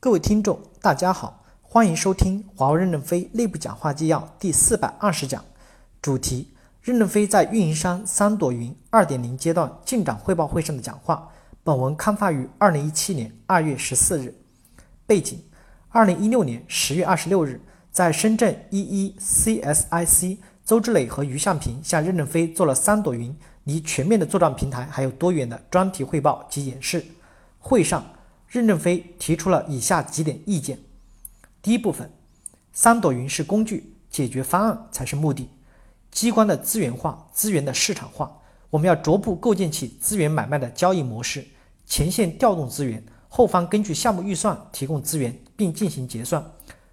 各位听众，大家好，欢迎收听华为任正非内部讲话纪要第四百二十讲，主题：任正非在运营商三朵云二点零阶段进展汇报会上的讲话。本文刊发于二零一七年二月十四日。背景：二零一六年十月二十六日，在深圳一一 CSIC，周志磊和于向平向任正非做了三朵云离全面的作战平台还有多远的专题汇报及演示。会上。任正非提出了以下几点意见：第一部分，三朵云是工具，解决方案才是目的。机关的资源化、资源的市场化，我们要逐步构建起资源买卖的交易模式。前线调动资源，后方根据项目预算提供资源并进行结算。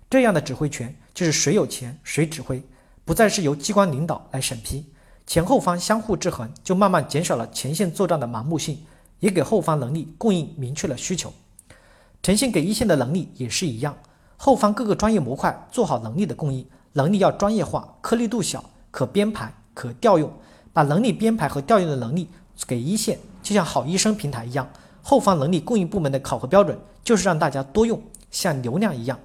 这样的指挥权就是谁有钱谁指挥，不再是由机关领导来审批。前后方相互制衡，就慢慢减少了前线作战的盲目性，也给后方能力供应明确了需求。呈现给一线的能力也是一样，后方各个专业模块做好能力的供应，能力要专业化，颗粒度小，可编排，可调用，把能力编排和调用的能力给一线，就像好医生平台一样，后方能力供应部门的考核标准就是让大家多用，像流量一样，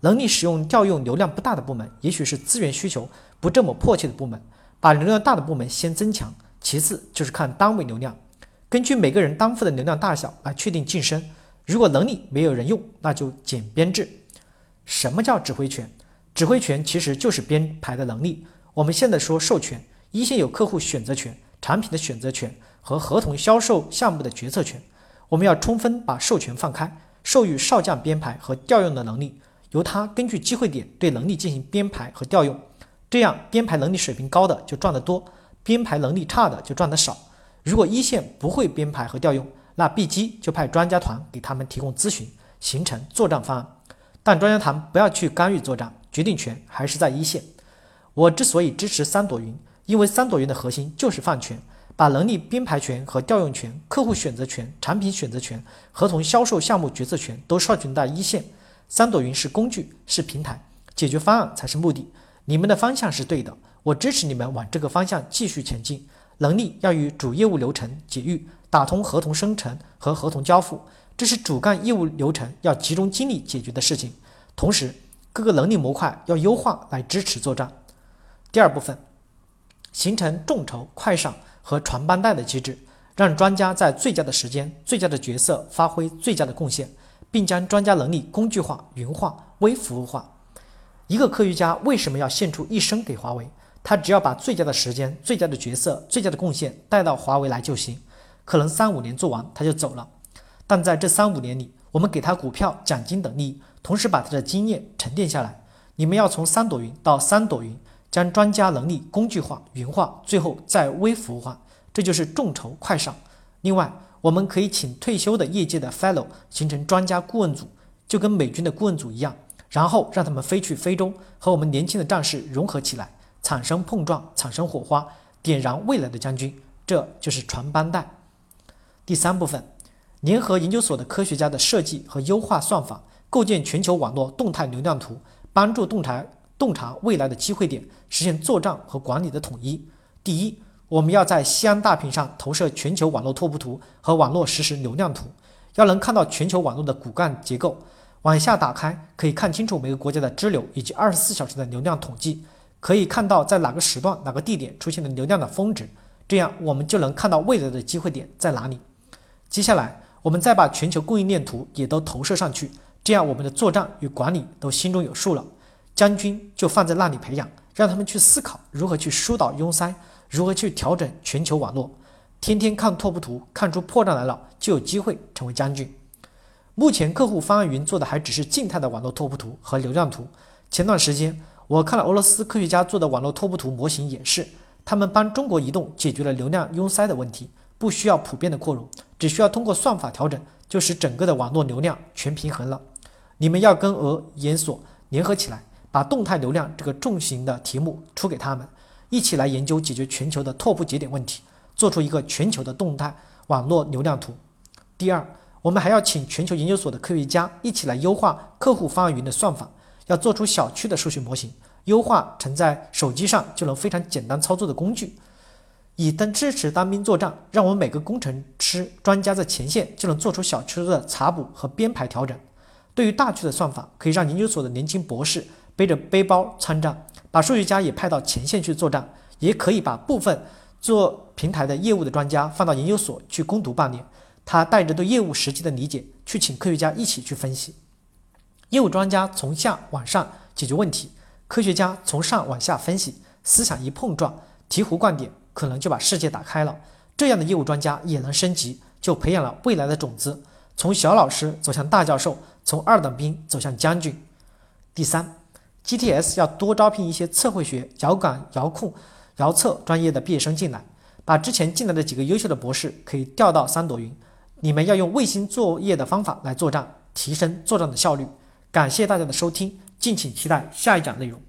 能力使用调用流量不大的部门，也许是资源需求不这么迫切的部门，把流量大的部门先增强，其次就是看单位流量，根据每个人担负的流量大小来确定晋升。如果能力没有人用，那就减编制。什么叫指挥权？指挥权其实就是编排的能力。我们现在说授权，一线有客户选择权、产品的选择权和合同销售项目的决策权。我们要充分把授权放开，授予少将编排和调用的能力，由他根据机会点对能力进行编排和调用。这样编排能力水平高的就赚得多，编排能力差的就赚得少。如果一线不会编排和调用，那 B 机就派专家团给他们提供咨询，形成作战方案。但专家团不要去干预作战，决定权还是在一线。我之所以支持三朵云，因为三朵云的核心就是放权，把能力编排权和调用权、客户选择权、产品选择权、合同销售项目决策权都授权在一线。三朵云是工具，是平台，解决方案才是目的。你们的方向是对的，我支持你们往这个方向继续前进。能力要与主业务流程解域。打通合同生成和合同交付，这是主干业务流程要集中精力解决的事情。同时，各个能力模块要优化来支持作战。第二部分，形成众筹、快上和传帮带的机制，让专家在最佳的时间、最佳的角色发挥最佳的贡献，并将专家能力工具化、云化、微服务化。一个科学家为什么要献出一生给华为？他只要把最佳的时间、最佳的角色、最佳的贡献带到华为来就行。可能三五年做完他就走了，但在这三五年里，我们给他股票、奖金等利益，同时把他的经验沉淀下来。你们要从三朵云到三朵云，将专家能力工具化、云化，最后再微服务化，这就是众筹快上。另外，我们可以请退休的业界的 fellow 形成专家顾问组，就跟美军的顾问组一样，然后让他们飞去非洲，和我们年轻的战士融合起来，产生碰撞，产生火花，点燃未来的将军。这就是传帮带。第三部分，联合研究所的科学家的设计和优化算法，构建全球网络动态流量图，帮助洞察洞察未来的机会点，实现作战和管理的统一。第一，我们要在西安大屏上投射全球网络拓扑图和网络实时流量图，要能看到全球网络的骨干结构。往下打开，可以看清楚每个国家的支流以及二十四小时的流量统计，可以看到在哪个时段、哪个地点出现的流量的峰值，这样我们就能看到未来的机会点在哪里。接下来，我们再把全球供应链图也都投射上去，这样我们的作战与管理都心中有数了。将军就放在那里培养，让他们去思考如何去疏导拥塞，如何去调整全球网络。天天看拓扑图，看出破绽来了，就有机会成为将军。目前客户方案云做的还只是静态的网络拓扑图和流量图。前段时间，我看了俄罗斯科学家做的网络拓扑图模型演示，他们帮中国移动解决了流量拥塞的问题。不需要普遍的扩容，只需要通过算法调整，就使整个的网络流量全平衡了。你们要跟俄研所联合起来，把动态流量这个重型的题目出给他们，一起来研究解决全球的拓扑节点问题，做出一个全球的动态网络流量图。第二，我们还要请全球研究所的科学家一起来优化客户方案云的算法，要做出小区的数学模型，优化成在手机上就能非常简单操作的工具。以登支持单兵作战，让我们每个工程师专家在前线就能做出小区的查补和编排调整。对于大区的算法，可以让研究所的年轻博士背着背包参战，把数学家也派到前线去作战，也可以把部分做平台的业务的专家放到研究所去攻读半年。他带着对业务实际的理解，去请科学家一起去分析。业务专家从下往上解决问题，科学家从上往下分析。思想一碰撞，醍醐灌顶，可能就把世界打开了。这样的业务专家也能升级，就培养了未来的种子，从小老师走向大教授，从二等兵走向将军。第三，GTS 要多招聘一些测绘学、遥感、遥控、遥测专业的毕业生进来，把之前进来的几个优秀的博士可以调到三朵云。你们要用卫星作业的方法来作战，提升作战的效率。感谢大家的收听，敬请期待下一讲内容。